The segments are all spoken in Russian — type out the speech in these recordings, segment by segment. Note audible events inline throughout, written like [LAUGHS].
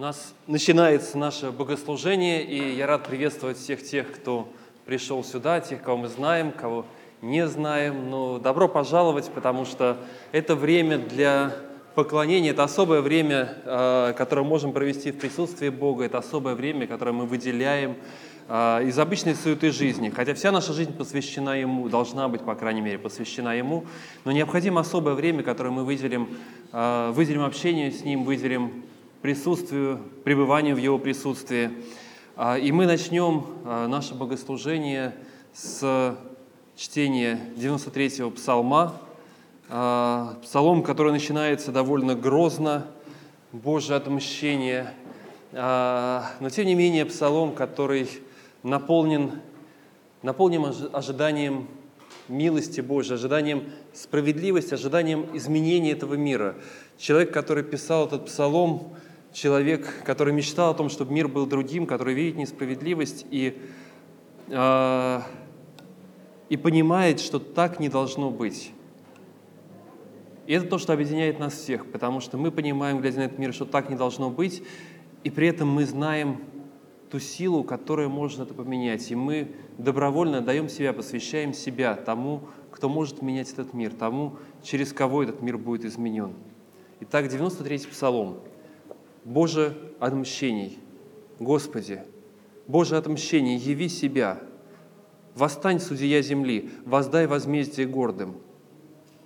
Нас начинается наше богослужение, и я рад приветствовать всех тех, кто пришел сюда, тех, кого мы знаем, кого не знаем. Но добро пожаловать, потому что это время для поклонения, это особое время, э, которое мы можем провести в присутствии Бога, это особое время, которое мы выделяем э, из обычной суеты жизни. Хотя вся наша жизнь посвящена Ему, должна быть, по крайней мере, посвящена Ему, но необходимо особое время, которое мы выделим, э, выделим общению с Ним, выделим присутствию, пребыванию в Его присутствии. А, и мы начнем а, наше богослужение с чтения 93-го псалма, а, псалом, который начинается довольно грозно, Божье отмщение, но тем не менее псалом, который наполнен, наполнен ожиданием милости Божьей, ожиданием справедливости, ожиданием изменения этого мира. Человек, который писал этот псалом, человек, который мечтал о том, чтобы мир был другим, который видит несправедливость и, э, и понимает, что так не должно быть. И это то, что объединяет нас всех, потому что мы понимаем, глядя на этот мир, что так не должно быть, и при этом мы знаем ту силу, которая может это поменять. И мы добровольно даем себя, посвящаем себя тому, кто может менять этот мир, тому, через кого этот мир будет изменен. Итак, 93-й Псалом – Боже отмщений, Господи, Боже отмщений, яви себя, восстань, судья земли, воздай возмездие гордым.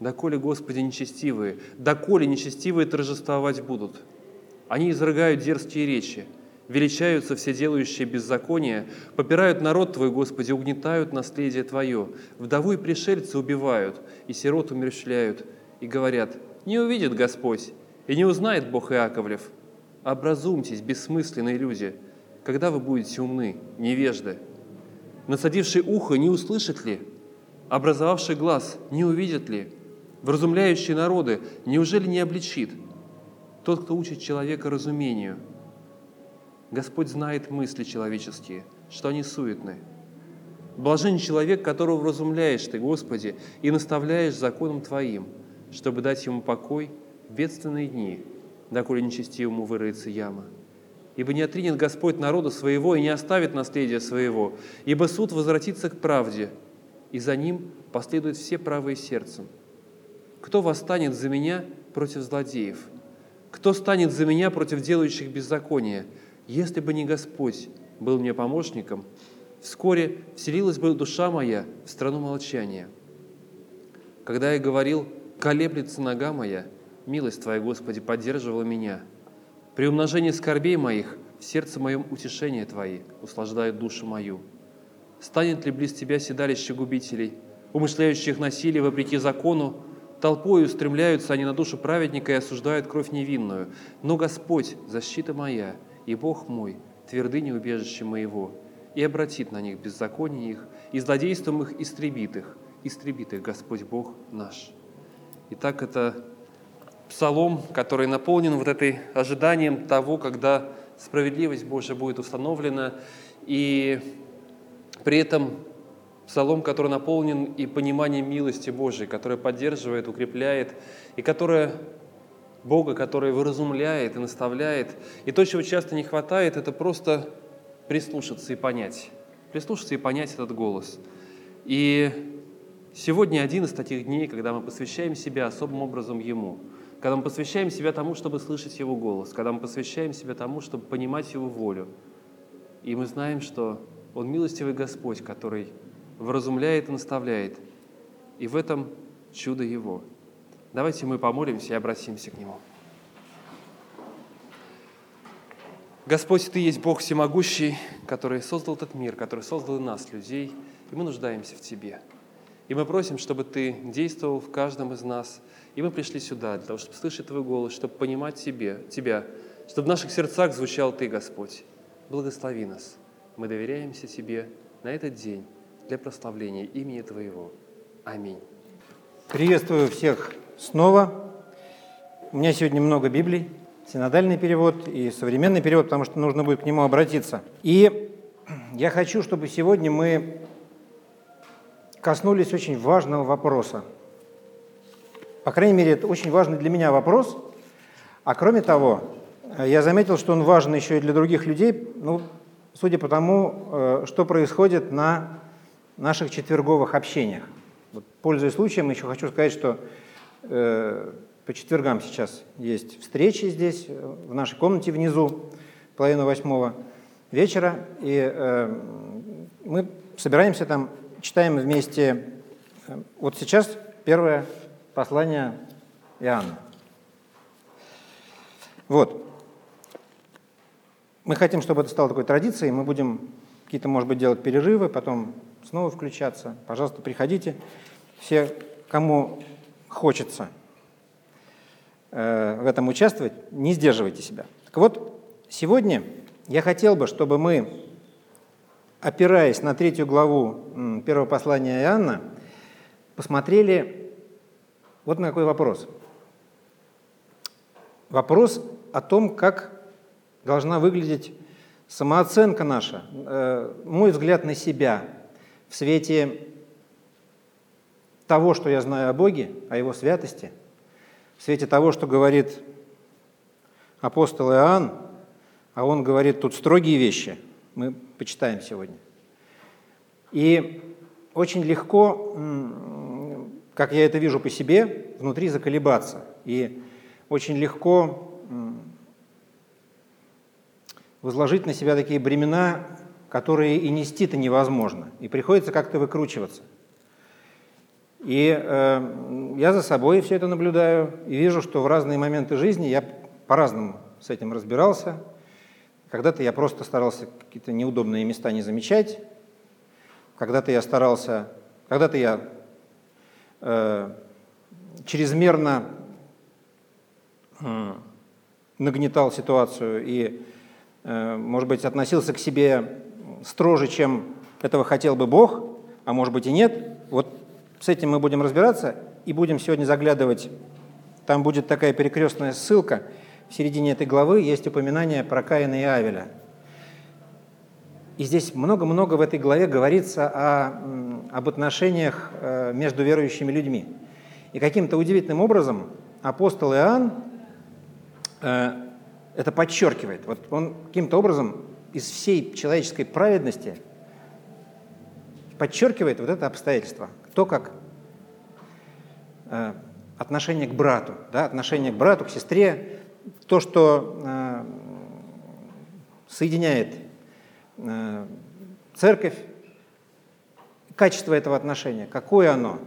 Доколе, Господи, нечестивые, доколе нечестивые торжествовать будут. Они изрыгают дерзкие речи, величаются все делающие беззаконие, попирают народ Твой, Господи, угнетают наследие Твое, вдову и пришельца убивают, и сирот умерщвляют, и говорят, не увидит Господь, и не узнает Бог Иаковлев – Образумьтесь, бессмысленные люди, когда вы будете умны, невежды. Насадивший ухо не услышит ли? Образовавший глаз не увидит ли? Вразумляющие народы неужели не обличит? Тот, кто учит человека разумению. Господь знает мысли человеческие, что они суетны. Блажен человек, которого вразумляешь Ты, Господи, и наставляешь законом Твоим, чтобы дать ему покой в бедственные дни – доколе нечестивому выроется яма. Ибо не отринет Господь народа своего и не оставит наследия своего, ибо суд возвратится к правде, и за ним последуют все правые сердцем. Кто восстанет за меня против злодеев? Кто станет за меня против делающих беззаконие? Если бы не Господь был мне помощником, вскоре вселилась бы душа моя в страну молчания. Когда я говорил, колеблется нога моя – Милость Твоя, Господи, поддерживала меня. При умножении скорбей моих в сердце моем утешение Твои услаждают душу мою. Станет ли близ Тебя седалище губителей, умышляющих насилие вопреки закону, толпой устремляются они на душу праведника и осуждают кровь невинную. Но Господь, защита моя, и Бог мой, твердыня убежища моего, и обратит на них беззаконие их, и злодейством их истребит их, истребит их Господь Бог наш. Итак, это псалом, который наполнен вот этой ожиданием того, когда справедливость Божья будет установлена, и при этом псалом, который наполнен и пониманием милости Божией, которая поддерживает, укрепляет, и которая Бога, который выразумляет и наставляет. И то, чего часто не хватает, это просто прислушаться и понять. Прислушаться и понять этот голос. И сегодня один из таких дней, когда мы посвящаем себя особым образом Ему – когда мы посвящаем себя тому, чтобы слышать Его голос, когда мы посвящаем себя тому, чтобы понимать Его волю. И мы знаем, что Он милостивый Господь, который вразумляет и наставляет. И в этом чудо Его. Давайте мы помолимся и обратимся к Нему. Господь, Ты есть Бог всемогущий, который создал этот мир, который создал и нас, людей, и мы нуждаемся в Тебе. И мы просим, чтобы Ты действовал в каждом из нас – и мы пришли сюда для того, чтобы слышать Твой голос, чтобы понимать тебе, Тебя, чтобы в наших сердцах звучал Ты, Господь. Благослови нас. Мы доверяемся Тебе на этот день для прославления имени Твоего. Аминь. Приветствую всех снова. У меня сегодня много Библий, синодальный перевод и современный перевод, потому что нужно будет к нему обратиться. И я хочу, чтобы сегодня мы коснулись очень важного вопроса – по крайней мере, это очень важный для меня вопрос. А кроме того, я заметил, что он важен еще и для других людей, ну, судя по тому, э, что происходит на наших четверговых общениях. Вот, пользуясь случаем, еще хочу сказать, что э, по четвергам сейчас есть встречи здесь, э, в нашей комнате внизу, половину восьмого вечера, и э, мы собираемся там, читаем вместе, э, вот сейчас первое послание Иоанна. Вот. Мы хотим, чтобы это стало такой традицией, мы будем какие-то, может быть, делать перерывы, потом снова включаться. Пожалуйста, приходите. Все, кому хочется э, в этом участвовать, не сдерживайте себя. Так вот, сегодня я хотел бы, чтобы мы, опираясь на третью главу первого послания Иоанна, посмотрели вот на какой вопрос. Вопрос о том, как должна выглядеть самооценка наша, э, мой взгляд на себя в свете того, что я знаю о Боге, о Его святости, в свете того, что говорит апостол Иоанн, а он говорит тут строгие вещи, мы почитаем сегодня. И очень легко, как я это вижу по себе, внутри заколебаться. И очень легко возложить на себя такие бремена, которые и нести-то невозможно, и приходится как-то выкручиваться. И э, я за собой все это наблюдаю и вижу, что в разные моменты жизни я по-разному с этим разбирался. Когда-то я просто старался какие-то неудобные места не замечать, когда-то я старался, когда-то я чрезмерно э, нагнетал ситуацию и Э, может быть, относился к себе строже, чем этого хотел бы Бог, а может быть и нет. Вот с этим мы будем разбираться и будем сегодня заглядывать. Там будет такая перекрестная ссылка. В середине этой главы есть упоминание про Каина и Авеля. И здесь много-много в этой главе говорится о, об отношениях э, между верующими людьми. И каким-то удивительным образом апостол Иоанн э, это подчеркивает. Вот он каким-то образом из всей человеческой праведности подчеркивает вот это обстоятельство. То, как э, отношение к брату, да, отношение к брату, к сестре, то, что соединяет церковь, качество этого отношения, какое оно.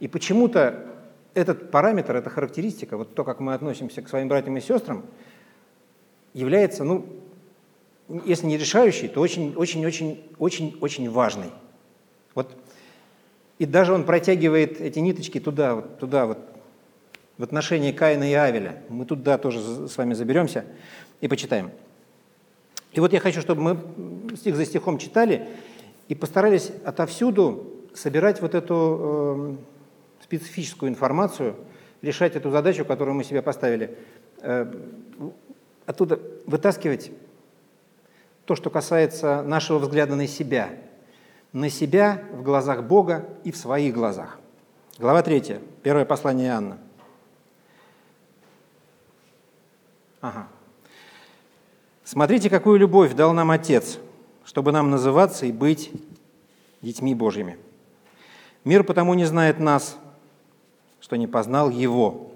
И почему-то этот параметр, эта характеристика, вот то, как мы относимся к своим братьям и сестрам – является, ну, если не решающий, то очень-очень-очень-очень-очень важный. Вот. И даже он протягивает эти ниточки туда, вот, туда, вот, в отношении Каина и Авеля. Мы туда тоже с вами заберемся и почитаем. И вот я хочу, чтобы мы стих за стихом читали и постарались отовсюду собирать вот эту э, специфическую информацию, решать эту задачу, которую мы себе поставили. Э, оттуда вытаскивать то, что касается нашего взгляда на себя. На себя в глазах Бога и в своих глазах. Глава 3, первое послание Иоанна. Ага. «Смотрите, какую любовь дал нам Отец, чтобы нам называться и быть детьми Божьими. Мир потому не знает нас, что не познал Его.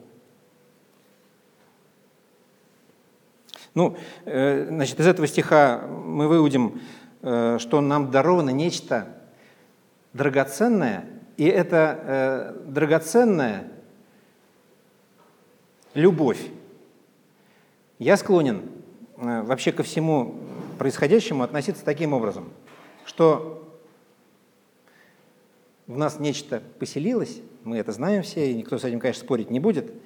Ну, э, значит, из этого стиха мы выудим, э, что нам даровано нечто драгоценное, и это э, драгоценная любовь. Я склонен вообще ко всему происходящему относиться таким образом, что в нас нечто поселилось, мы это знаем все, и никто с этим, конечно, спорить не будет –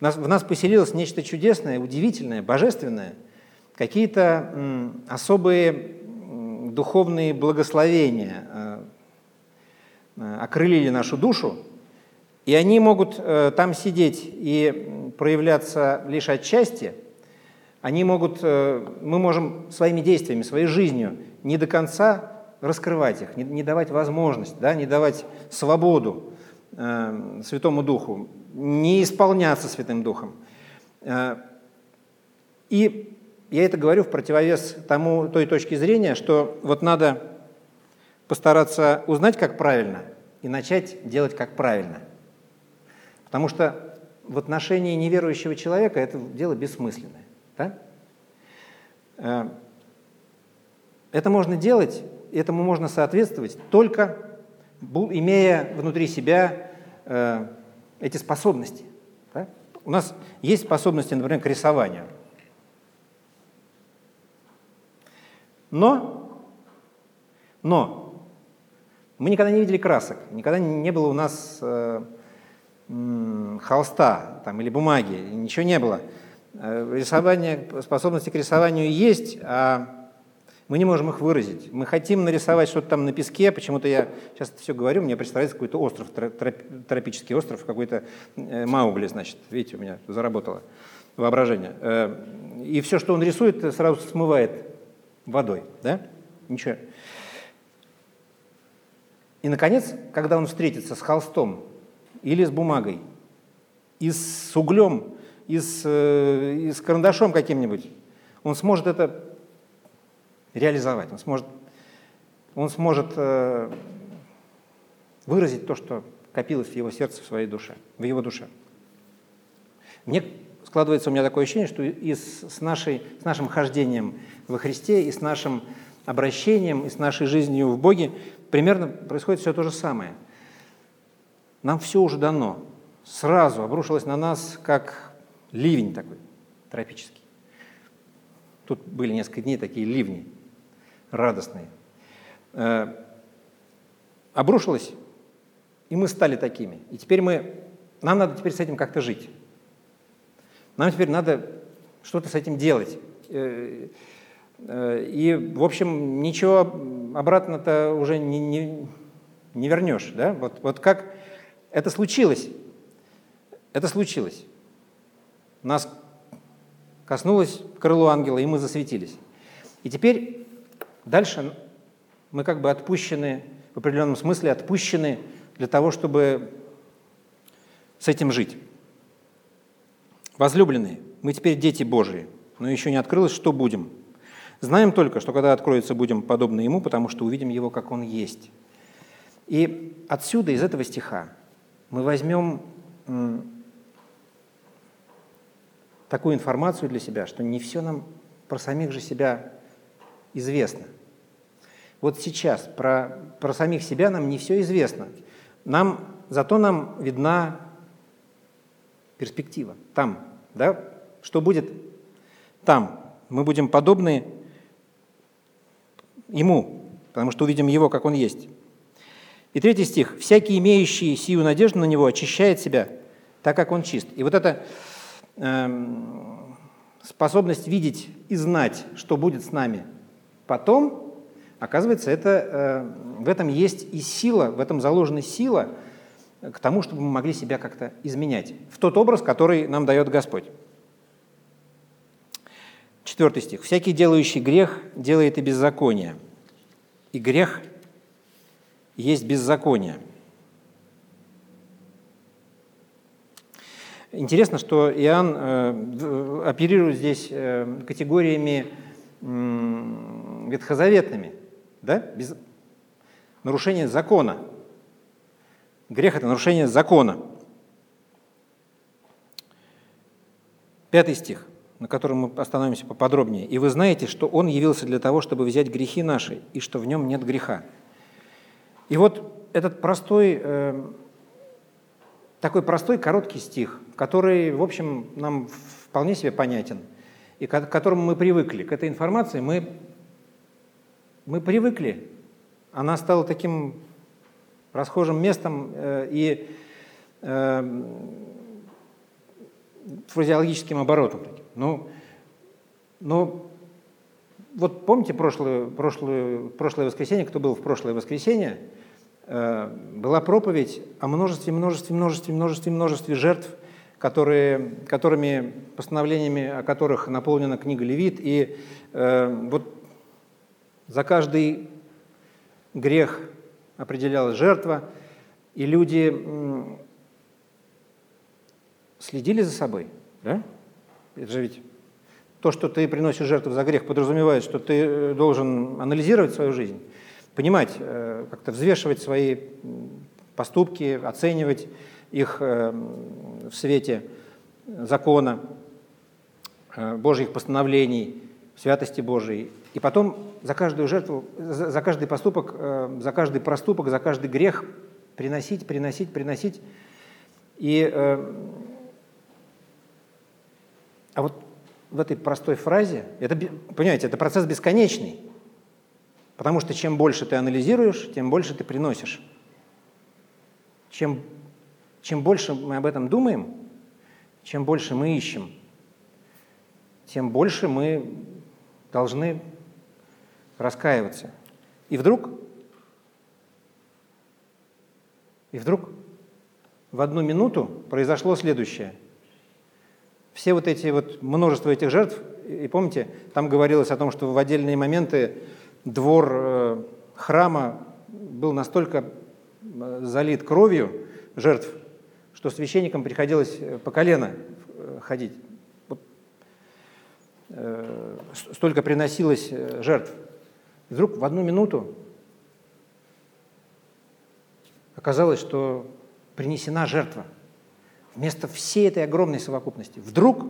в нас поселилось нечто чудесное, удивительное, божественное, какие-то особые духовные благословения э, э, окрылили нашу душу, и они могут э, там сидеть и проявляться лишь отчасти. Они могут, мы можем своими действиями, своей жизнью не до конца раскрывать их, не, не давать возможность, да, не давать свободу э, Святому Духу не исполняться Святым Духом. Э, И я это говорю в противовес тому, той точке зрения, что вот надо постараться узнать, как правильно, и начать делать как правильно. Потому что в отношении неверующего человека это дело бессмысленное. Да? Э, это можно делать, этому можно соответствовать только имея внутри себя э, эти способности. Да? У нас есть способности, например, к рисованию. Но, но мы никогда не видели красок, никогда не было у нас э, холста там, или бумаги, ничего не было. Э, рисование, способности к рисованию есть, а мы не можем их выразить. Мы хотим нарисовать что-то там на песке, почему-то я сейчас это все говорю, мне представляется какой-то остров, тропический остров, какой-то э, Маугли, значит, видите, у меня заработало воображение. Э, и все, что он рисует, сразу смывает водой, да? Ничего. И, наконец, когда он встретится с холстом или с бумагой, и с углем, и с, э, и с карандашом каким-нибудь, он сможет это реализовать, он сможет, он сможет э, выразить то, что копилось в его сердце, в своей душе, в его душе. Мне складывается у меня такое ощущение, что и с, с, нашей, с нашим хождением во Христе, и с нашим обращением, и с нашей жизнью в Боге примерно происходит все то же самое. Нам все уже дано. Сразу обрушилось на нас, как ливень такой тропический. Тут были несколько дней такие ливни радостные. Э, обрушилось, и мы стали такими. И теперь мы, нам надо теперь с этим как-то жить. Нам теперь надо что-то с этим делать. Э, э, и, в общем, ничего обратно-то уже не, не, не вернешь. Да? Вот, вот как это случилось. Это случилось. Нас коснулось крыло ангела, и мы засветились. И теперь дальше мы как бы отпущены, в определенном смысле отпущены для того, чтобы с этим жить. Возлюбленные, мы теперь дети Божии, но еще не открылось, что будем. Знаем только, что когда откроется, будем подобны Ему, потому что увидим Его, как Он есть. И отсюда, из этого стиха, мы возьмем такую информацию для себя, что не все нам про самих же себя известно. Вот сейчас про, про самих себя нам не все известно. Нам, зато нам видна перспектива. Там, да? Что будет там? Мы будем подобны Ему, потому что увидим Его, как Он есть. И третий стих. «Всякий, имеющий сию надежду на Него, очищает себя, так как Он чист». И вот эта э, способность видеть и знать, что будет с нами потом, оказывается, это, э, в этом есть и сила, в этом заложена сила – к тому, чтобы мы могли себя как-то изменять в тот образ, который нам дает Господь. Четвертый стих. «Всякий, делающий грех, делает и беззаконие, и грех есть беззаконие». Интересно, что Иоанн э, оперирует здесь э, категориями ветхозаветными, да? Без... нарушение закона – Грех – это нарушение закона. Пятый стих, на котором мы остановимся поподробнее. «И вы знаете, что Он явился для того, чтобы взять грехи наши, и что в Нем нет греха». И вот этот простой, э, такой простой короткий стих, который, в общем, нам вполне себе понятен, и к которому мы привыкли, к этой информации мы, мы привыкли. Она стала таким расхожим местом э, и э, фразеологическим оборотом. Ну, ну, вот помните прошлое, прошлое, прошлое воскресенье, кто был в прошлое воскресенье, была проповедь о множестве, множестве, множестве, множестве, множестве жертв, которые, которыми, постановлениями о которых наполнена книга Левит, и э, вот за каждый грех определялась жертва, и люди следили за собой. Да? Это же ведь то, что ты приносишь жертву за грех, подразумевает, что ты э, должен анализировать свою жизнь, понимать, э, как-то взвешивать свои поступки, оценивать их э, в свете закона, Божьих постановлений, святости Божией. И потом за каждую жертву, за каждый поступок, за каждый проступок, за каждый грех приносить, приносить, приносить. И, а вот в этой простой фразе, это, понимаете, это процесс бесконечный, потому что чем больше ты анализируешь, тем больше ты приносишь. Чем, чем больше мы об этом думаем, чем больше мы ищем, тем больше мы должны раскаиваться. И вдруг, и вдруг в одну минуту произошло следующее – все вот эти вот, множество этих жертв, и помните, там говорилось о том, что в отдельные моменты двор э, храма был настолько э, залит кровью жертв, что священникам приходилось э, по колено ходить. Вот, столько приносилось жертв. И вдруг в одну минуту оказалось, что принесена жертва – вместо всей этой огромной совокупности. Вдруг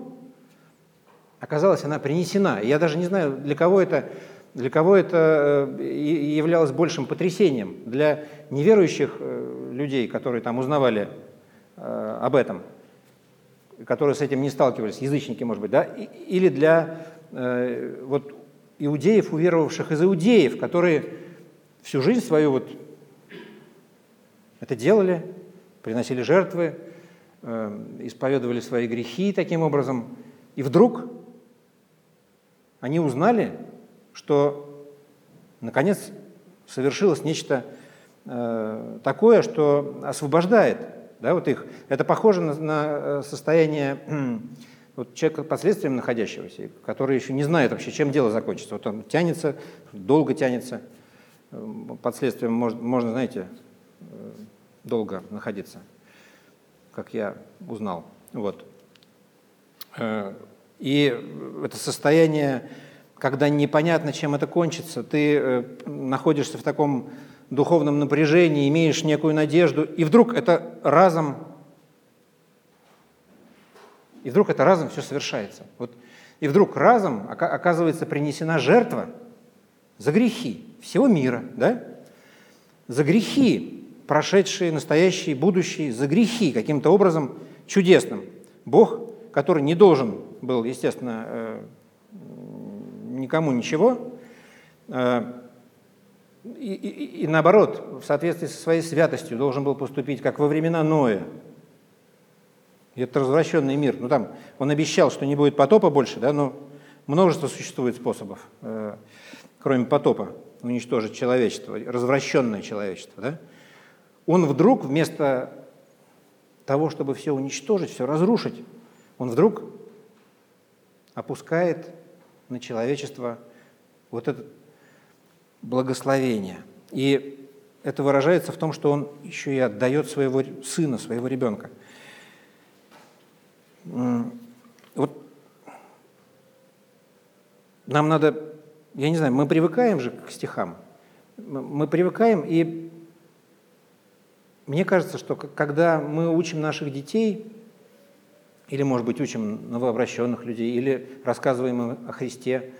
оказалась она принесена. Я даже не знаю, для кого это, для кого это э, являлось большим потрясением. Для неверующих э, людей, которые там узнавали э, об этом, которые с этим не сталкивались, язычники, может быть, да, или для вот, иудеев, уверовавших из иудеев, которые всю жизнь свою вот это делали, приносили жертвы, исповедовали свои грехи таким образом. И вдруг они узнали, что наконец совершилось нечто э, такое, что освобождает да, вот их. Это похоже на, на э, состояние вот человека под следствием находящегося, который еще не знает вообще, чем дело закончится. Вот он тянется, долго тянется. Под следствием можно, можно знаете, долго находиться как я узнал. Вот. Э, и это состояние, когда непонятно, чем это кончится, ты э, находишься в таком духовном напряжении, имеешь некую надежду, и вдруг это разом, и вдруг это разом все совершается. Вот. И вдруг разом оказывается принесена жертва за грехи всего мира, да? за грехи прошедшие, настоящие, будущие, за грехи каким-то образом чудесным. Бог, который не должен был, естественно, э, никому ничего, э, и, и, и наоборот, в соответствии со своей святостью должен был поступить, как во времена Ноя. И это развращенный мир. Ну там он обещал, что не будет потопа больше, да, но множество существует способов, э, кроме потопа, уничтожить человечество, развращенное человечество. Да? он вдруг вместо того, чтобы все уничтожить, все разрушить, он вдруг опускает на человечество вот это благословение. И это выражается в том, что он еще и отдает своего сына, своего ребенка. Вот нам надо, я не знаю, мы привыкаем же к стихам, мы привыкаем, и мне кажется, что когда мы учим наших детей, или, может быть, учим новообращенных людей, или рассказываем им о Христе,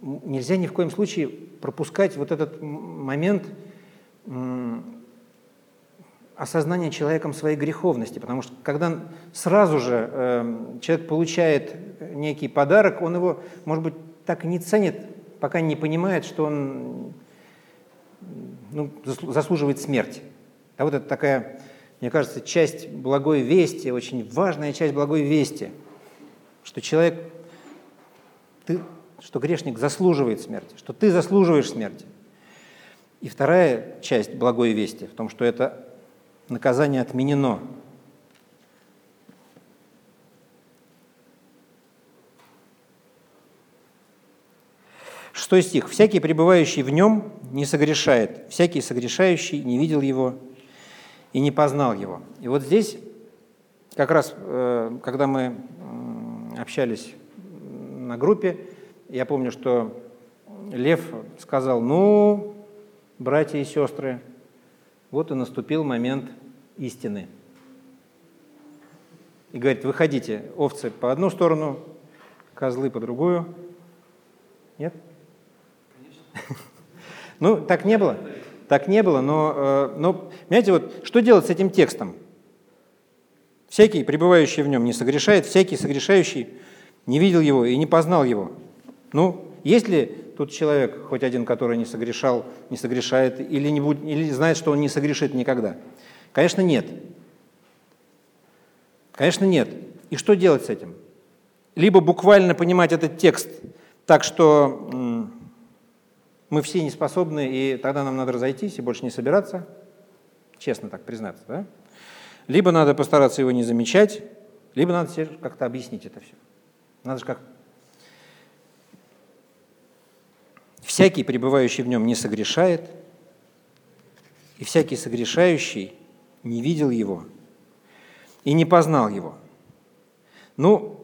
нельзя ни в коем случае пропускать вот этот момент осознания человеком своей греховности, потому что когда сразу же э, человек получает некий подарок, он его, может быть, так и не ценит, пока не понимает, что он ну, заслуживает смерти. А вот это такая, мне кажется, часть благой вести, очень важная часть благой вести, что человек, ты, что грешник заслуживает смерти, что ты заслуживаешь смерти. И вторая часть благой вести в том, что это наказание отменено. Шестой стих. «Всякий, пребывающий в нем, не согрешает. Всякий согрешающий не видел его и не познал его. И вот здесь, как раз, э, когда мы общались на группе. Я помню, что Лев сказал, ну, братья и сестры, вот и наступил момент истины. И говорит, выходите, овцы по одну сторону, козлы по другую. Нет? Конечно. [LAUGHS] Ну, так не было. Так не было, но, э, но, понимаете, вот что делать с этим текстом? Всякий, пребывающий в нем, не согрешает, всякий согрешающий не видел его и не познал его. Ну, есть ли тут человек, хоть один, который не согрешал, не согрешает, или, не будет, или знает, что он не согрешит никогда? Конечно, нет. Конечно, нет. И что делать с этим? Либо буквально понимать этот текст так, что мы все не способны, и тогда нам надо разойтись и больше не собираться, честно так признаться, да? Либо надо постараться его не замечать, либо надо себе как-то объяснить это все. Надо же как... Всякий, пребывающий в нем, не согрешает, и всякий согрешающий не видел его и не познал его. Ну,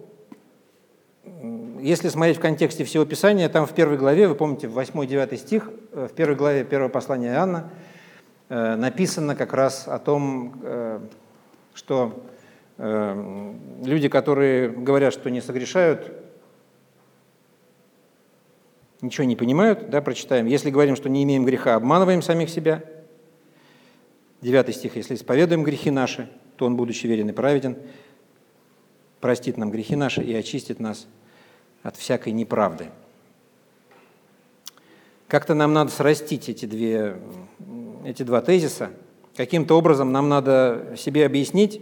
если смотреть в контексте всего Писания, там в первой главе, вы помните, в 8-9 стих, э, в первой главе первого послания Иоанна э, написано как раз о том, э, что люди, которые говорят, что не согрешают, ничего не понимают, да, прочитаем. Если говорим, что не имеем греха, обманываем самих себя. Девятый стих, если исповедуем грехи наши, то Он, будучи верен и праведен, простит нам грехи наши и очистит нас от всякой неправды. Как-то нам надо срастить эти, две, эти два тезиса. Каким-то образом нам надо себе объяснить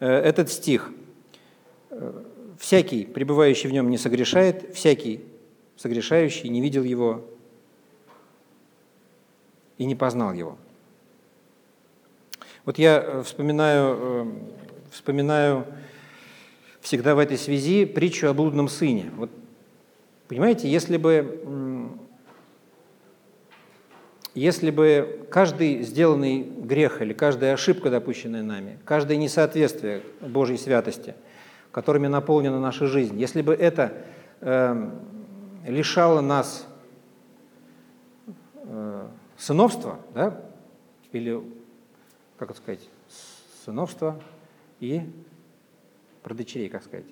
э, этот стих. «Всякий, пребывающий в нем, не согрешает, всякий, согрешающий, не видел его и не познал его». Вот я э, вспоминаю, э, вспоминаю всегда в этой связи притчу о блудном сыне. Вот, понимаете, если бы, если бы каждый сделанный грех или каждая ошибка, допущенная нами, каждое несоответствие Божьей святости, которыми наполнена наша жизнь, если бы это э, лишало нас э, сыновства, да, или как это сказать, сыновства и про дочерей, как сказать.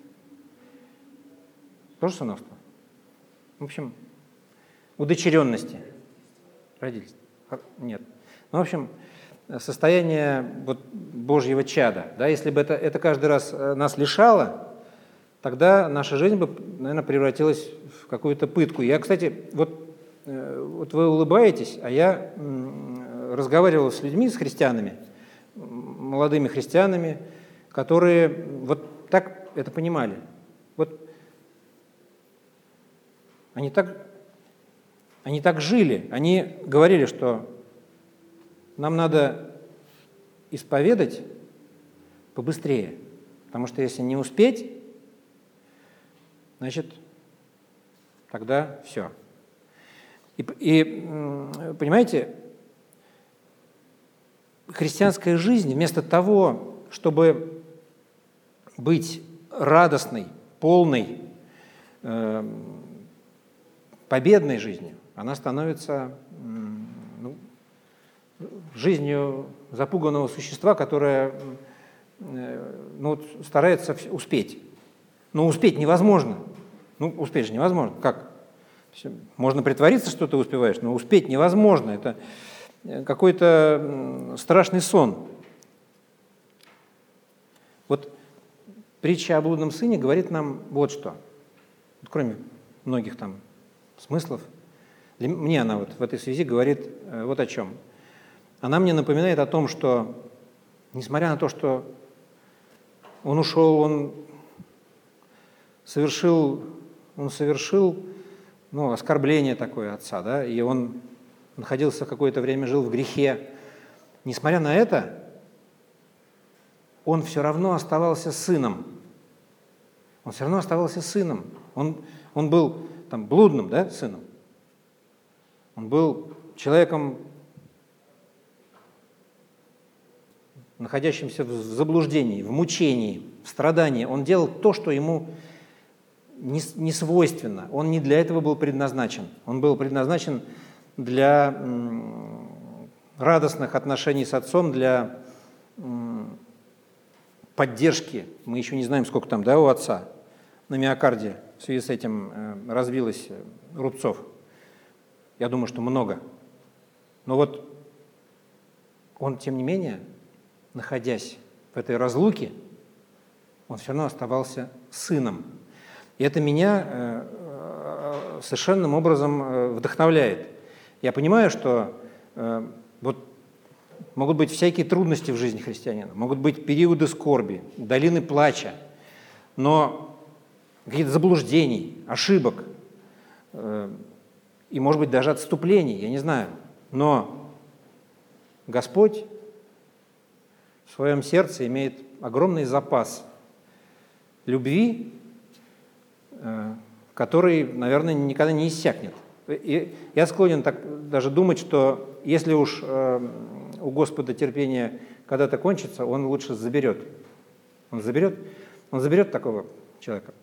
Тоже сыновство? В общем, удочеренности. Родительство. Нет. Ну, в общем, состояние вот Божьего чада. Да, если бы это, это каждый раз э, нас лишало, тогда наша жизнь бы, наверное, превратилась в какую-то пытку. Я, кстати, вот, э, вот вы улыбаетесь, а я разговаривал с людьми, с христианами – молодыми христианами, которые вот так это понимали. Вот они так, они так жили, они говорили, что нам надо исповедать побыстрее, потому что если не успеть, значит, тогда все. И, и понимаете, христианская жизнь вместо того, чтобы быть радостной, полной, э, победной жизнью, она становится ну, жизнью запуганного существа, которое э, ну, старается успеть. Но успеть невозможно. Ну, успеть же невозможно. Как? Можно притвориться, что ты успеваешь, но успеть невозможно. Это какой-то страшный сон. Вот притча о блудном сыне говорит нам вот что. Кроме многих там смыслов, мне она вот в этой связи говорит э, вот о чем. Она мне напоминает о том, что несмотря на то, что он ушел, он совершил, он совершил ну, оскорбление такое отца, да, и он находился какое-то время, жил в грехе. Несмотря на это, он все равно оставался сыном. Он все равно оставался сыном. Он, он был там, блудным да, сыном. Он был человеком, находящимся в заблуждении, в мучении, в страдании. Он делал то, что ему не, не свойственно. Он не для этого был предназначен. Он был предназначен для радостных отношений с отцом, для поддержки. Мы еще не знаем, сколько там да, у отца на миокарде в связи с этим э, разбилось э, рубцов. Я думаю, что много. Но вот он, тем не менее, находясь в этой разлуке, он все равно оставался сыном. И это меня э, совершенным образом вдохновляет. Я понимаю, что вот могут быть всякие трудности в жизни христианина, могут быть периоды скорби, долины плача, но какие-то заблуждений, ошибок, и, может быть, даже отступлений, я не знаю. Но Господь в своем сердце имеет огромный запас любви, э, который, наверное, никогда не иссякнет. И я склонен так даже думать, что если уж э, у Господа терпение когда-то кончится, Он лучше заберет. Он заберет, он заберет такого человека.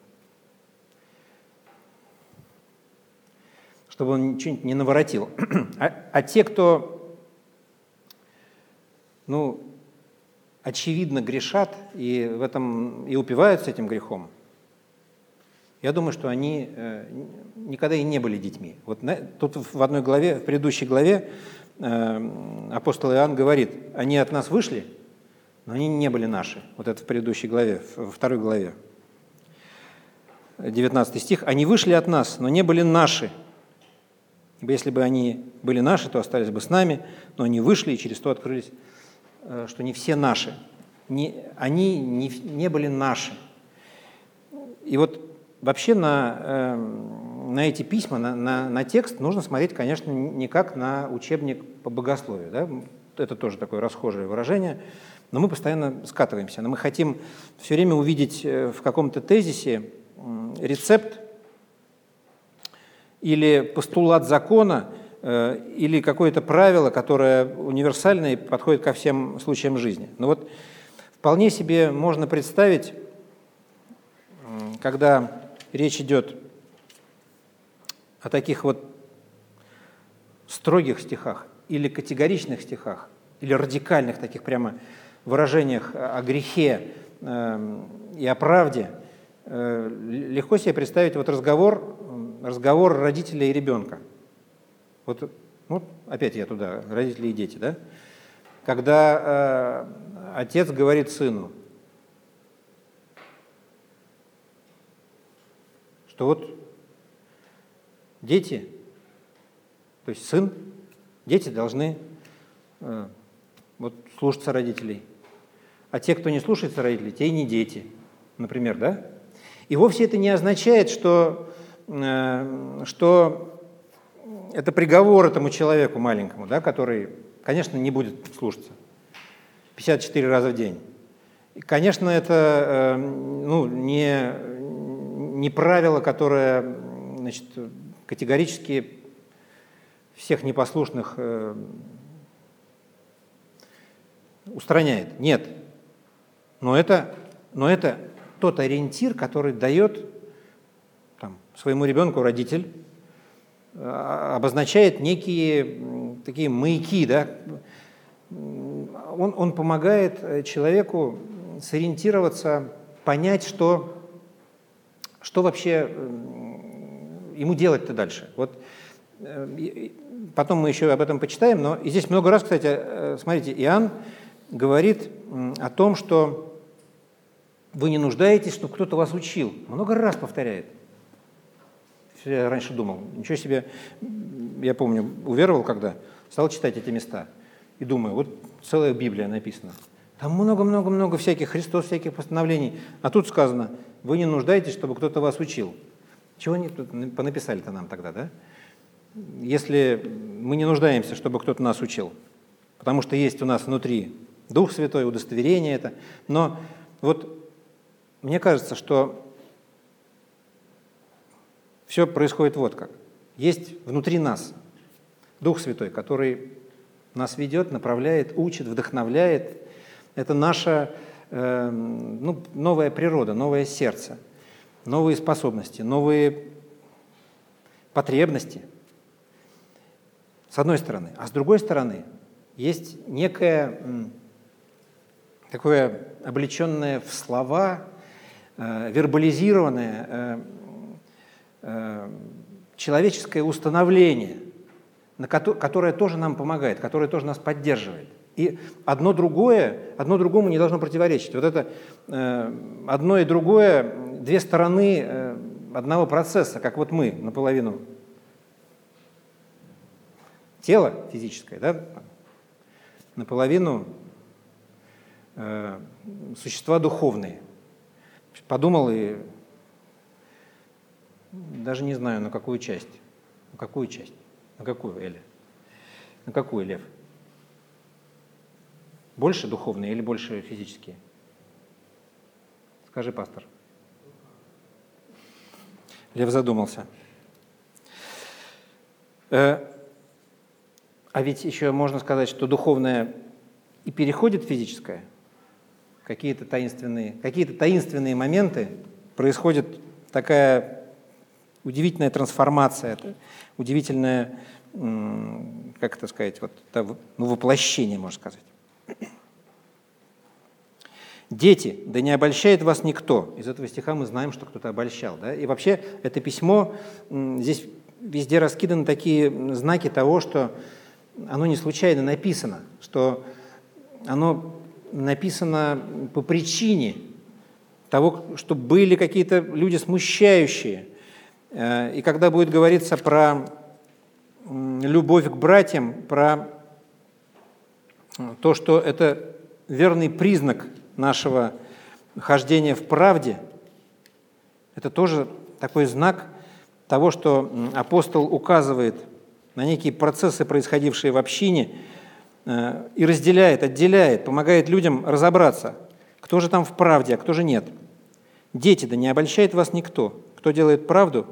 чтобы он ничего не наворотил. [CLEARS THROAT] А, а те, кто, ну, очевидно грешат и в этом и упиваются этим грехом, я думаю, что они э, никогда и не были детьми. Вот на, тут в одной главе, в предыдущей главе апостол Иоанн говорит, они от нас вышли, но они не были наши. Вот это в предыдущей главе, во второй главе. 19 стих. «Они вышли от нас, но не были наши, Ибо если бы они были наши, то остались бы с нами, но они вышли и через то открылись, э, что не все наши. Не, они не, не были наши. И вот вообще на, эм, на эти письма, на, на, на текст нужно смотреть, конечно, не как на учебник по богословию. Да? Это тоже такое расхожее выражение. Но мы постоянно скатываемся. Но мы хотим все время увидеть э, в каком-то тезисе рецепт или постулат закона, э, или какое-то правило, которое универсальное и подходит ко всем случаям жизни. Но вот вполне себе можно представить, когда речь идет о таких вот строгих стихах или категоричных стихах, или радикальных таких прямо выражениях о грехе э, и о правде, э, легко себе представить вот разговор разговор родителя и ребенка. Вот, вот опять я туда, родители и дети, да? Когда э, отец говорит сыну, что вот дети, то есть сын, дети должны э, вот, слушаться родителей. А те, кто не слушается родителей, те и не дети, например, да? И вовсе это не означает, что Э, что это приговор этому человеку маленькому, да, который, конечно, не будет слушаться 54 раза в день. И, конечно, это э, ну, не, не правило, которое значит, категорически всех непослушных э, устраняет. Нет. Но это, но это тот ориентир, который дает своему ребенку родитель э, обозначает некие такие маяки, да? он, он помогает э, человеку сориентироваться, понять, что, что вообще ему делать-то дальше. Вот э, потом мы еще об этом почитаем, но и здесь много раз, кстати, смотрите, Иоанн говорит о том, что вы не нуждаетесь, чтобы кто-то вас учил. Много раз повторяет – я раньше думал, ничего себе, я помню, уверовал когда, стал читать эти места и думаю, вот целая Библия написана. Там много-много-много всяких Христос, всяких постановлений. А тут сказано, вы не нуждаетесь, чтобы кто-то вас учил. Чего они тут понаписали-то нам тогда, да? Если мы не нуждаемся, чтобы кто-то нас учил, потому что есть у нас внутри Дух Святой, удостоверение это. Но вот мне кажется, что все происходит вот как. Есть внутри нас Дух Святой, который нас ведет, направляет, учит, вдохновляет. Это наша э, ну, новая природа, новое сердце. новые способности, новые потребности, с одной стороны. А с другой стороны, есть некое такое облеченное в слова, э, вербализированное э, э, человеческое установление, которое тоже нам помогает, которое тоже нас поддерживает. И одно другое, одно другому не должно противоречить. Вот это э, одно и другое, две стороны э, одного процесса, как вот мы наполовину тело физическое, да, наполовину э, существа духовные. Подумал и даже не знаю, на какую часть. На какую часть? На какую, Эля? На какую, Лев? Больше духовные или больше физические? Скажи, пастор. Лев задумался. Э, а ведь еще можно сказать, что духовное и переходит в физическое. Какие-то таинственные, какие-то таинственные моменты происходит такая удивительная трансформация, удивительное, как это сказать, вот, ну, воплощение, можно сказать. Дети, да не обольщает вас никто. Из этого стиха мы знаем, что кто-то обольщал. Да? И вообще это письмо, здесь везде раскиданы такие знаки того, что оно не случайно написано, что оно написано по причине того, что были какие-то люди смущающие. Э, и когда будет говориться про любовь к братьям, про то, что это верный признак нашего хождения в правде, это тоже такой знак того, что апостол указывает на некие процессы, происходившие в общине, э, и разделяет, отделяет, помогает людям разобраться, кто же там в правде, а кто же нет. Дети, да не обольщает вас никто. Кто делает правду,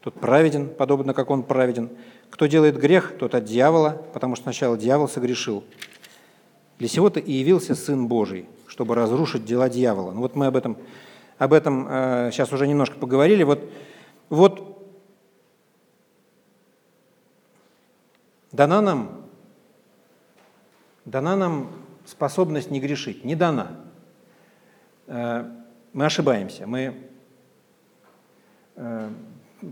тот праведен, подобно как он праведен. Кто делает грех, тот от дьявола, потому что сначала дьявол согрешил. Для сего-то и явился Сын Божий, чтобы разрушить дела дьявола. Ну вот мы об этом, об этом э, сейчас уже немножко поговорили. Вот, вот дана нам, дана нам способность не грешить, не дана. Э, мы ошибаемся, мы э,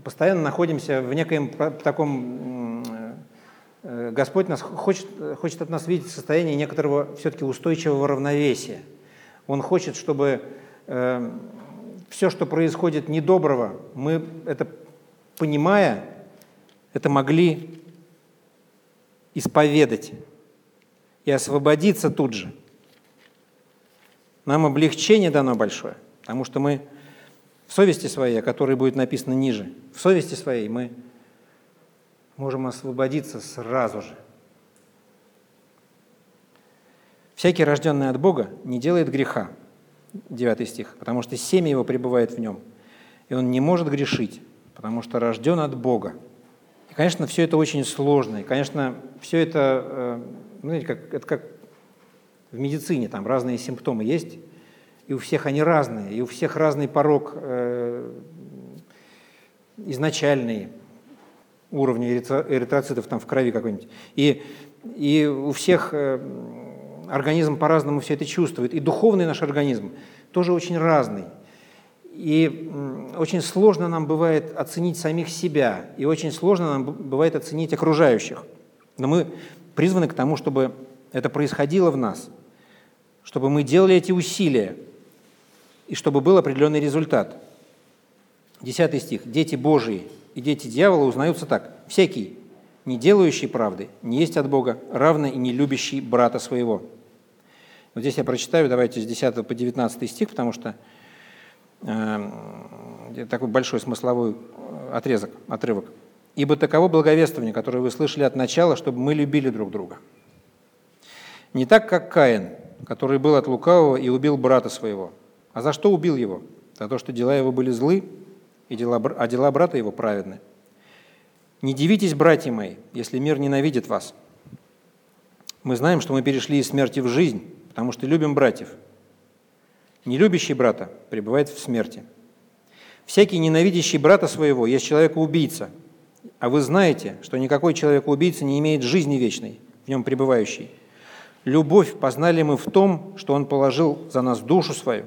постоянно находимся в некоем таком Господь нас хочет, хочет от нас видеть состояние некоторого все-таки устойчивого равновесия. Он хочет, чтобы э, все, что происходит недоброго, мы это понимая, это могли исповедать и освободиться тут же. Нам облегчение дано большое, потому что мы в совести своей, о которой будет написано ниже, в совести своей мы можем освободиться сразу же. Всякий, рожденный от Бога, не делает греха, 9 стих, потому что семя его пребывает в нем, и он не может грешить, потому что рожден от Бога. И, конечно, все это очень сложно, и, конечно, все это, э, знаете, как, это как в медицине, там разные симптомы есть, и у всех они разные, и у всех разный порог э, изначальный, уровня эритроцитов там в крови какой-нибудь. И, и у всех э, организм по-разному все это чувствует. И духовный наш организм тоже очень разный. И очень сложно нам бывает оценить самих себя, и очень сложно нам бывает оценить окружающих. Но мы призваны к тому, чтобы это происходило в нас, чтобы мы делали эти усилия, и чтобы был определенный результат. Десятый стих. «Дети Божии и дети дьявола узнаются так. Всякий, не делающий правды, не есть от Бога, равно и не любящий брата своего. Вот здесь я прочитаю, давайте с 10 по 19 стих, потому что э, такой большой смысловой э, отрезок, отрывок. «Ибо таково благовествование, которое вы слышали от начала, чтобы мы любили друг друга. Не так, как Каин, который был от лукавого и убил брата своего. А за что убил его? За то, что дела его были злы, и дела, а дела брата его праведны. Не дивитесь, братья мои, если мир ненавидит вас. Мы знаем, что мы перешли из смерти в жизнь, потому что любим братьев. Не любящий брата пребывает в смерти. Всякий ненавидящий брата своего есть человек-убийца. А вы знаете, что никакой человек-убийца не имеет жизни вечной, в нем пребывающей. Любовь познали мы в том, что Он положил за нас душу свою,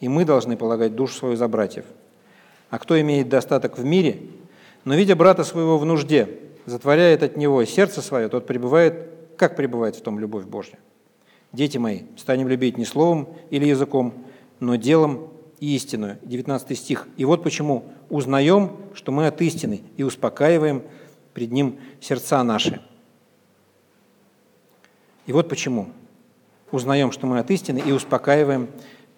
и мы должны полагать душу свою за братьев. А кто имеет достаток в мире, но, видя брата своего в нужде, затворяет от него сердце свое, тот пребывает, как пребывает в том любовь Божья. Дети мои, станем любить не словом или языком, но делом и истинную. 19 стих. И вот почему узнаем, что мы от истины, и успокаиваем пред Ним сердца наши. И вот почему узнаем, что мы от истины, и успокаиваем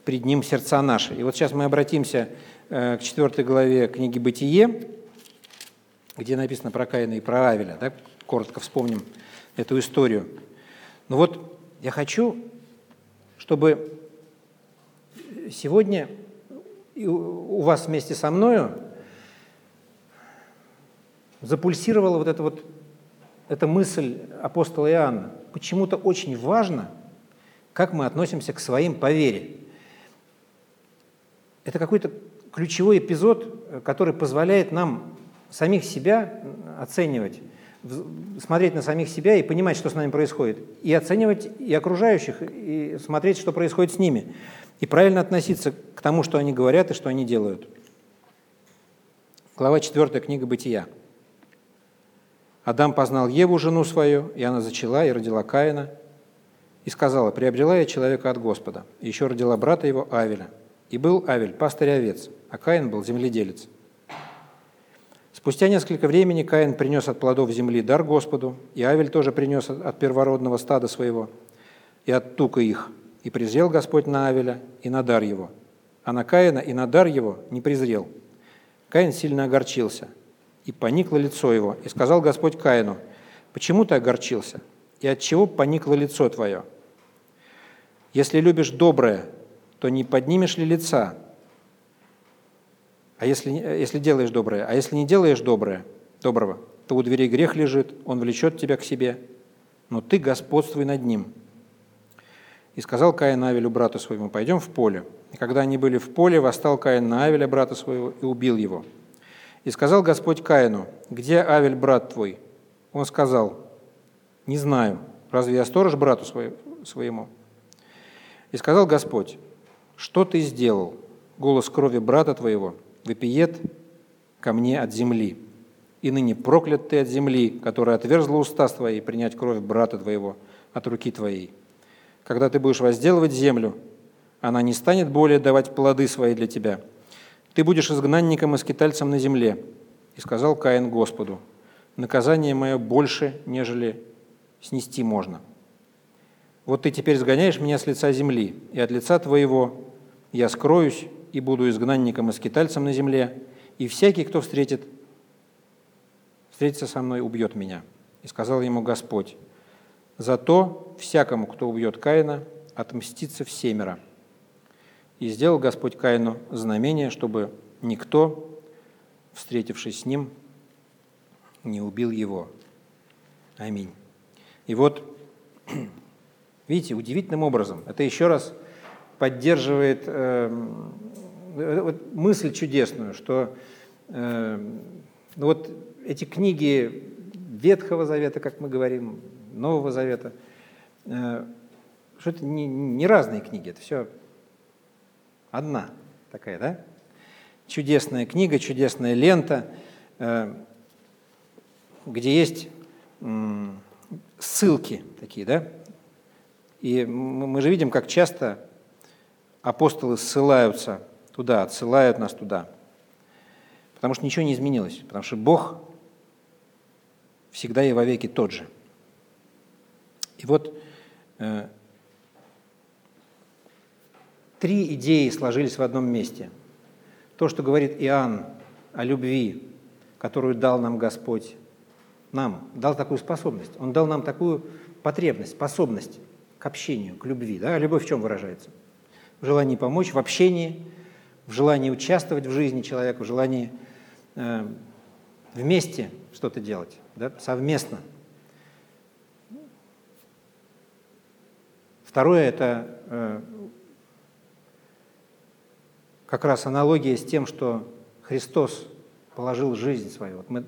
пред Ним сердца наши. И вот сейчас мы обратимся к 4 главе книги «Бытие», где написано про Каина и про Авеля. Да? Коротко вспомним эту историю. Но вот я хочу, чтобы сегодня у вас вместе со мною запульсировала вот эта вот эта мысль апостола Иоанна. Почему-то очень важно, как мы относимся к своим по вере. Это какой-то ключевой эпизод, который позволяет нам самих себя оценивать, смотреть на самих себя и понимать, что с нами происходит, и оценивать и окружающих, и смотреть, что происходит с ними, и правильно относиться к тому, что они говорят и что они делают. Глава 4 книга Бытия. Адам познал Еву, жену свою, и она зачала и родила Каина, и сказала, приобрела я человека от Господа, и еще родила брата его Авеля. И был Авель пастырь овец, а Каин был земледелец. Спустя несколько времени Каин принес от плодов земли дар Господу, и Авель тоже принес от первородного стада своего и от тука их. И презрел Господь на Авеля и на дар его, а на Каина и на дар его не презрел. Каин сильно огорчился, и поникло лицо его, и сказал Господь Каину, «Почему ты огорчился? И от чего поникло лицо твое? Если любишь доброе, то не поднимешь ли лица, а если, если делаешь доброе, а если не делаешь доброе, доброго, то у дверей грех лежит, он влечет тебя к себе, но ты господствуй над ним. И сказал Каин Авелю, брату своему, пойдем в поле. И когда они были в поле, восстал Каин на Авеля, брата своего, и убил его. И сказал Господь Каину, где Авель, брат твой? Он сказал, не знаю, разве я сторож брату своему? И сказал Господь, что ты сделал? Голос крови брата твоего – вопиет ко мне от земли. И ныне проклят ты от земли, которая отверзла уста твои, принять кровь брата твоего от руки твоей. Когда ты будешь возделывать землю, она не станет более давать плоды свои для тебя. Ты будешь изгнанником и скитальцем на земле. И сказал Каин Господу, наказание мое больше, нежели снести можно. Вот ты теперь сгоняешь меня с лица земли, и от лица твоего я скроюсь и буду изгнанником и скитальцем на земле, и всякий, кто встретит, встретится со мной, убьет меня. И сказал ему Господь, зато всякому, кто убьет Каина, отмстится всемеро. И сделал Господь Каину знамение, чтобы никто, встретившись с ним, не убил его. Аминь. И вот, [CLEARS THROAT] видите, удивительным образом, это еще раз поддерживает эм, э, вот мысль чудесную, что э, ну вот эти книги Ветхого Завета, как мы говорим, Нового Завета, э, что это не, не разные книги, это все одна такая, да? Чудесная книга, чудесная лента, э, где есть ссылки такие, да? И мы же видим, как часто апостолы ссылаются туда, отсылают нас туда. Потому что ничего не изменилось, потому что Бог всегда и вовеки тот же. И вот э, три идеи сложились в одном месте. То, что говорит Иоанн о любви, которую дал нам Господь, нам дал такую способность. Он дал нам такую потребность, способность к общению, к любви. Да? А любовь в чем выражается? В желании помочь, в общении, в желании участвовать в жизни человека, в желании э, вместе что-то делать, да, совместно. Второе – это э, как раз аналогия с тем, что Христос положил жизнь свою. Вот мы,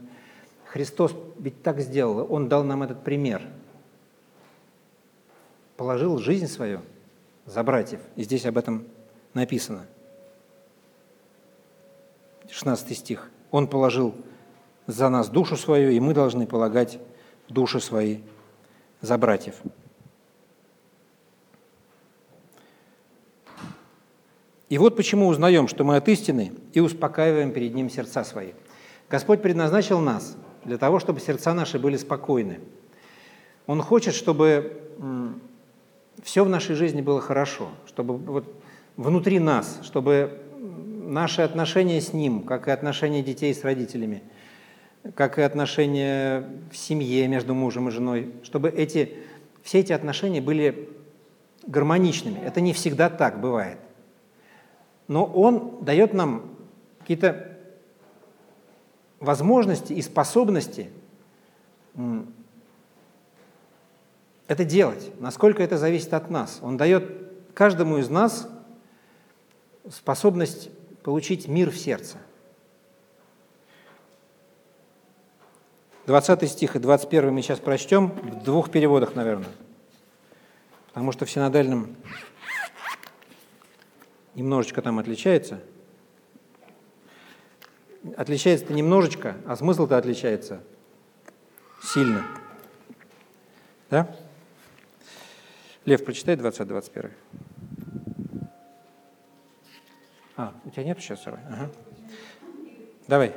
Христос ведь так сделал, Он дал нам этот пример. Положил жизнь свою за братьев. И здесь об этом написано. 16 стих. Он положил за нас душу свою, и мы должны полагать души свои за братьев. И вот почему узнаем, что мы от истины, и успокаиваем перед Ним сердца свои. Господь предназначил нас для того, чтобы сердца наши были спокойны. Он хочет, чтобы все в нашей жизни было хорошо, чтобы вот внутри нас, чтобы наши отношения с Ним, как и отношения детей с родителями, как и отношения в семье между мужем и женой, чтобы эти, все эти отношения были гармоничными. Это не всегда так бывает – но он дает нам какие-то возможности и способности это делать. Насколько это зависит от нас. Он дает каждому из нас способность получить мир в сердце. 20 стих и 21 мы сейчас прочтем в двух переводах, наверное. Потому что в синодальном немножечко там отличается. Отличается-то немножечко, а смысл-то отличается сильно. Да? Лев, прочитай 20-21. А, у тебя нет сейчас второй? Ага. Давай.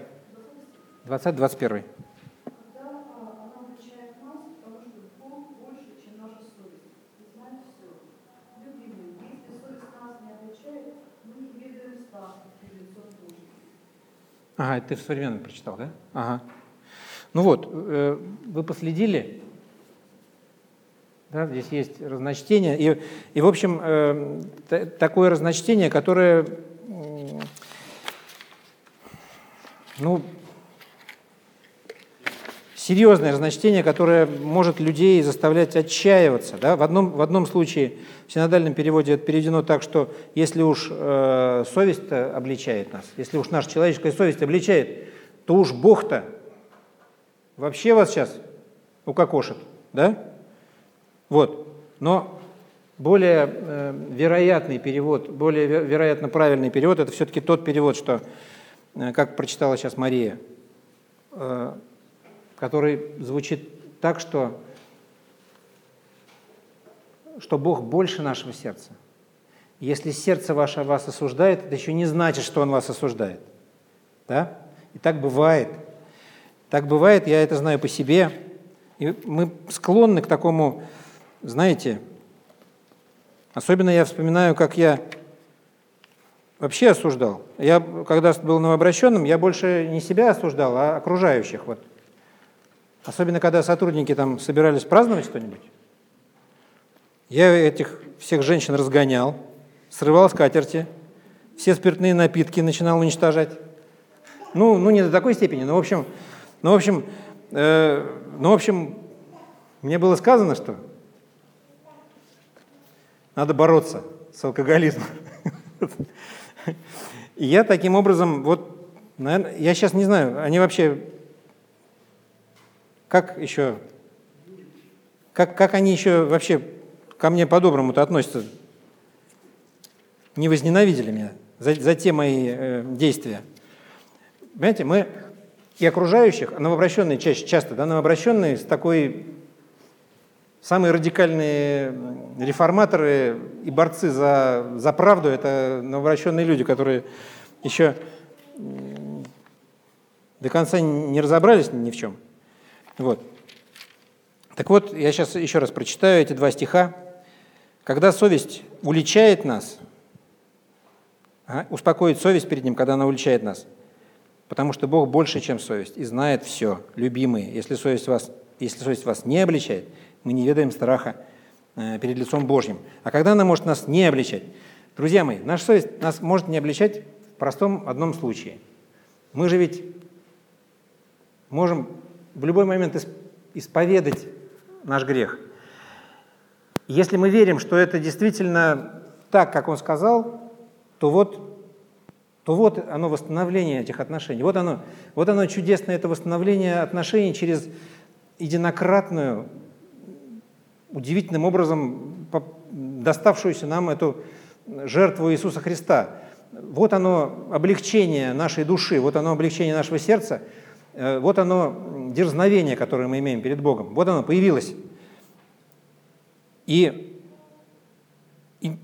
20-21. Ага, ты в современном прочитал, да? Ага. Ну вот, э, вы последили, да, здесь есть разночтение, и, и в общем, э, такое разночтение, которое, ну, серьезное разночтение, которое может людей заставлять отчаиваться. Да? В, одном, в одном случае в синодальном переводе это переведено так, что если уж э, совесть обличает нас, если уж наша человеческая совесть обличает, то уж Бог-то вообще вас сейчас укокошит. Да? Вот. Но более э, вероятный перевод, более вероятно правильный перевод, это все-таки тот перевод, что, э, как прочитала сейчас Мария, э, который звучит так, что, что Бог больше нашего сердца. Если сердце ваше вас осуждает, это еще не значит, что Он вас осуждает. Да? И так бывает. Так бывает, я это знаю по себе. И мы склонны к такому, знаете, особенно я вспоминаю, как я вообще осуждал. Я, когда был новообращенным, я больше не себя осуждал, а окружающих. Вот Особенно, когда сотрудники там собирались праздновать что-нибудь. Я этих всех женщин разгонял, срывал скатерти, все спиртные напитки начинал уничтожать. Ну, ну не до такой степени, но в общем, ну, в общем, э, ну, в общем, мне было сказано, что надо бороться с алкоголизмом. И я таким образом, вот, наверное, я сейчас не знаю, они вообще как еще, как, как они еще вообще ко мне по-доброму-то относятся? Не возненавидели меня за, за те мои э, действия. Понимаете, мы и окружающих, новообращенные чаще, часто, да, новообращенные с такой Самые радикальные реформаторы и борцы за, за правду – это новообращенные люди, которые еще до конца не разобрались ни в чем. Вот. Так вот, я сейчас еще раз прочитаю эти два стиха. Когда совесть уличает нас, успокоит совесть перед ним, когда она уличает нас, потому что Бог больше, чем совесть, и знает все, любимые. Если совесть вас, если совесть вас не обличает, мы не ведаем страха э, перед лицом Божьим. А когда она может нас не обличать? Друзья мои, наша совесть нас может не обличать в простом одном случае. Мы же ведь можем в любой момент исповедать наш грех. Если мы верим, что это действительно так, как он сказал, то вот то вот оно восстановление этих отношений. Вот оно, вот оно чудесное, это восстановление отношений через единократную, удивительным образом доставшуюся нам эту жертву Иисуса Христа. Вот оно облегчение нашей души, вот оно облегчение нашего сердца, э, вот оно дерзновение, которое мы имеем перед Богом. Вот оно появилось. И, и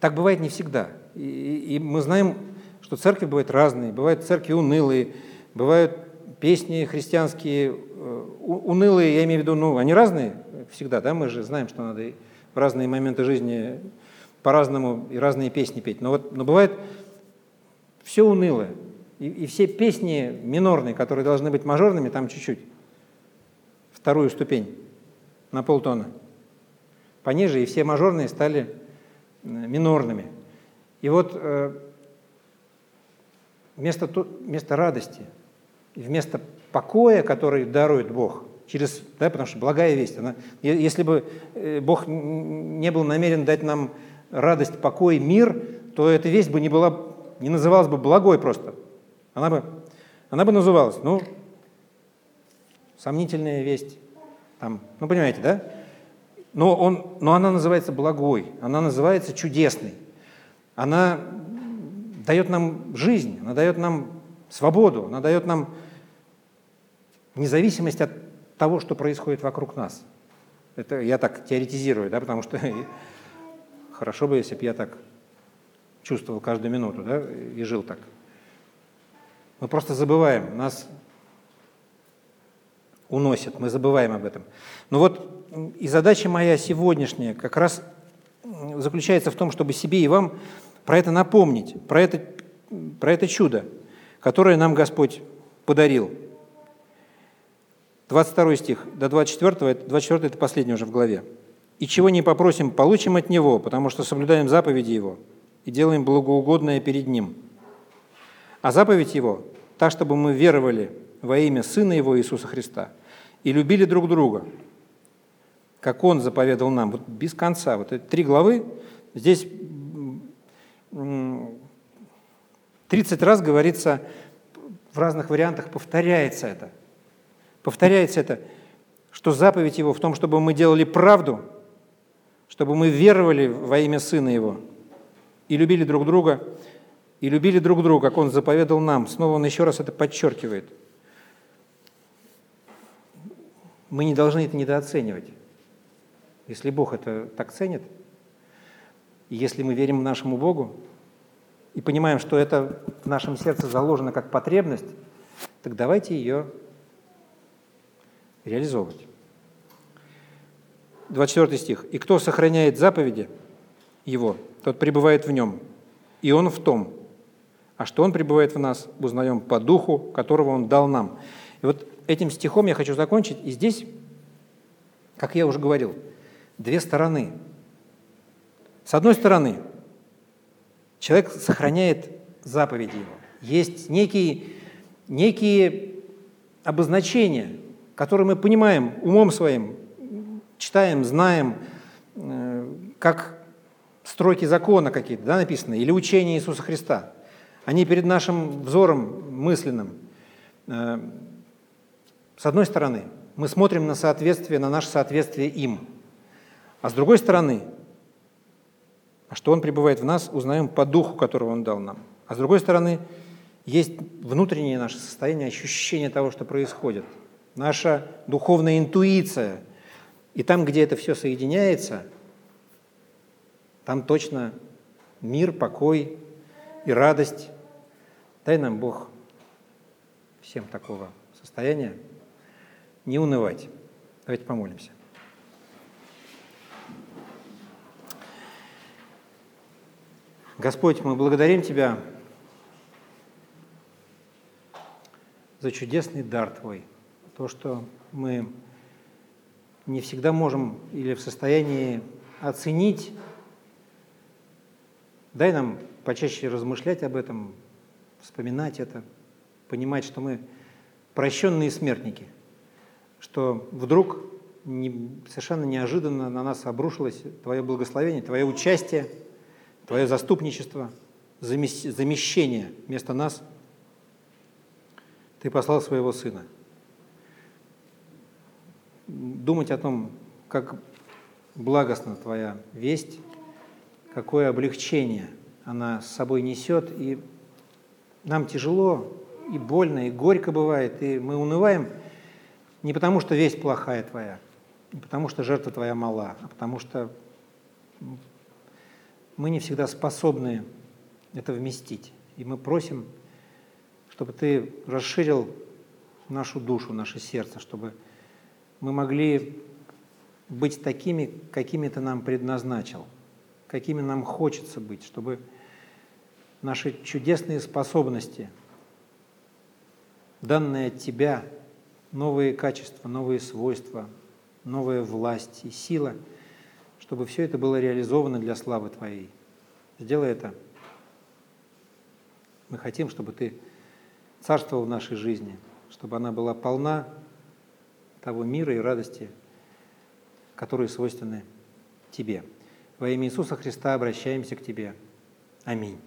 так бывает не всегда. И, и мы знаем, что церкви бывают разные, бывают церкви унылые, бывают песни христианские унылые, я имею в виду, ну, они разные всегда, да, мы же знаем, что надо в разные моменты жизни по-разному и разные песни петь. Но вот но бывает все унылое. И, и все песни минорные, которые должны быть мажорными, там чуть-чуть. Вторую ступень на полтона. Пониже, и все мажорные стали э, минорными. И вот э, вместо, вместо радости, вместо покоя, который дарует Бог – через, да, потому что благая весть, она, если бы э, Бог не был намерен дать нам радость, покой, мир, то эта весть бы не, была, не называлась бы благой просто. Она бы, она бы называлась, ну, сомнительная весть, там, ну, понимаете, да? Но, он, но она называется благой, она называется чудесной. Она дает нам жизнь, она дает нам свободу, она дает нам независимость от того, что происходит вокруг нас. Это я так теоретизирую, да, потому что [LAUGHS] хорошо бы, если бы я так чувствовал каждую минуту, да, и жил так. Мы просто забываем, нас уносят, мы забываем об этом. Но вот и задача моя сегодняшняя как раз заключается в том, чтобы себе и вам про это напомнить, про это, про это чудо, которое нам Господь подарил – 22 стих до 24, 24 это последний уже в главе. «И чего не попросим, получим от Него, потому что соблюдаем заповеди Его и делаем благоугодное перед Ним. А заповедь Его – та, чтобы мы веровали во имя Сына Его Иисуса Христа и любили друг друга, как Он заповедал нам». Вот без конца. Вот эти три главы, здесь 30 раз говорится, в разных вариантах повторяется это – Повторяется это, что заповедь Его в том, чтобы мы делали правду, чтобы мы веровали во имя Сына Его и любили друг друга, и любили друг друга, как Он заповедал нам. Снова Он еще раз это подчеркивает. Мы не должны это недооценивать. Если Бог это так ценит, и если мы верим нашему Богу и понимаем, что это в нашем сердце заложено как потребность, так давайте ее реализовывать. 24 стих. «И кто сохраняет заповеди его, тот пребывает в нем, и он в том. А что он пребывает в нас, узнаем по духу, которого он дал нам». И вот этим стихом я хочу закончить. И здесь, как я уже говорил, две стороны. С одной стороны, человек сохраняет заповеди его. Есть некие, некие обозначения, который мы понимаем умом своим, читаем, знаем, э, как строки закона какие-то да, написаны, или учения Иисуса Христа. Они перед нашим взором мысленным. Э, с одной стороны, мы смотрим на соответствие, на наше соответствие им. А с другой стороны, а что Он пребывает в нас, узнаем по духу, которого Он дал нам. А с другой стороны, есть внутреннее наше состояние, ощущение того, что происходит – наша духовная интуиция. И там, где это все соединяется, там точно мир, покой и радость. Дай нам Бог всем такого состояния не унывать. Давайте помолимся. Господь, мы благодарим Тебя за чудесный дар Твой – то, что мы не всегда можем или в состоянии оценить. Дай нам почаще размышлять об этом, вспоминать это, понимать, что мы прощенные смертники, что вдруг не, совершенно неожиданно на нас обрушилось Твое благословение, Твое участие, Твое заступничество, замещения вместо нас Ты послал своего Сына. Думать о том, как благостна Твоя весть, какое облегчение она с собой несет, и нам тяжело, и больно, и горько бывает, и мы унываем не потому, что весть плохая Твоя, не потому, что жертва Твоя мала, а потому что мы не всегда способны это вместить. И мы просим, чтобы Ты расширил нашу душу, наше сердце, чтобы мы могли быть такими, какими Ты нам предназначил, какими нам хочется быть, чтобы наши чудесные способности, данные от Тебя, новые качества, новые свойства, новая власть и сила, чтобы все это было реализовано для славы Твоей. Сделай это. Мы хотим, чтобы Ты царствовал в нашей жизни, чтобы она была полна того мира и радости, которые свойственны Тебе. Во имя Иисуса Христа обращаемся к Тебе. Аминь.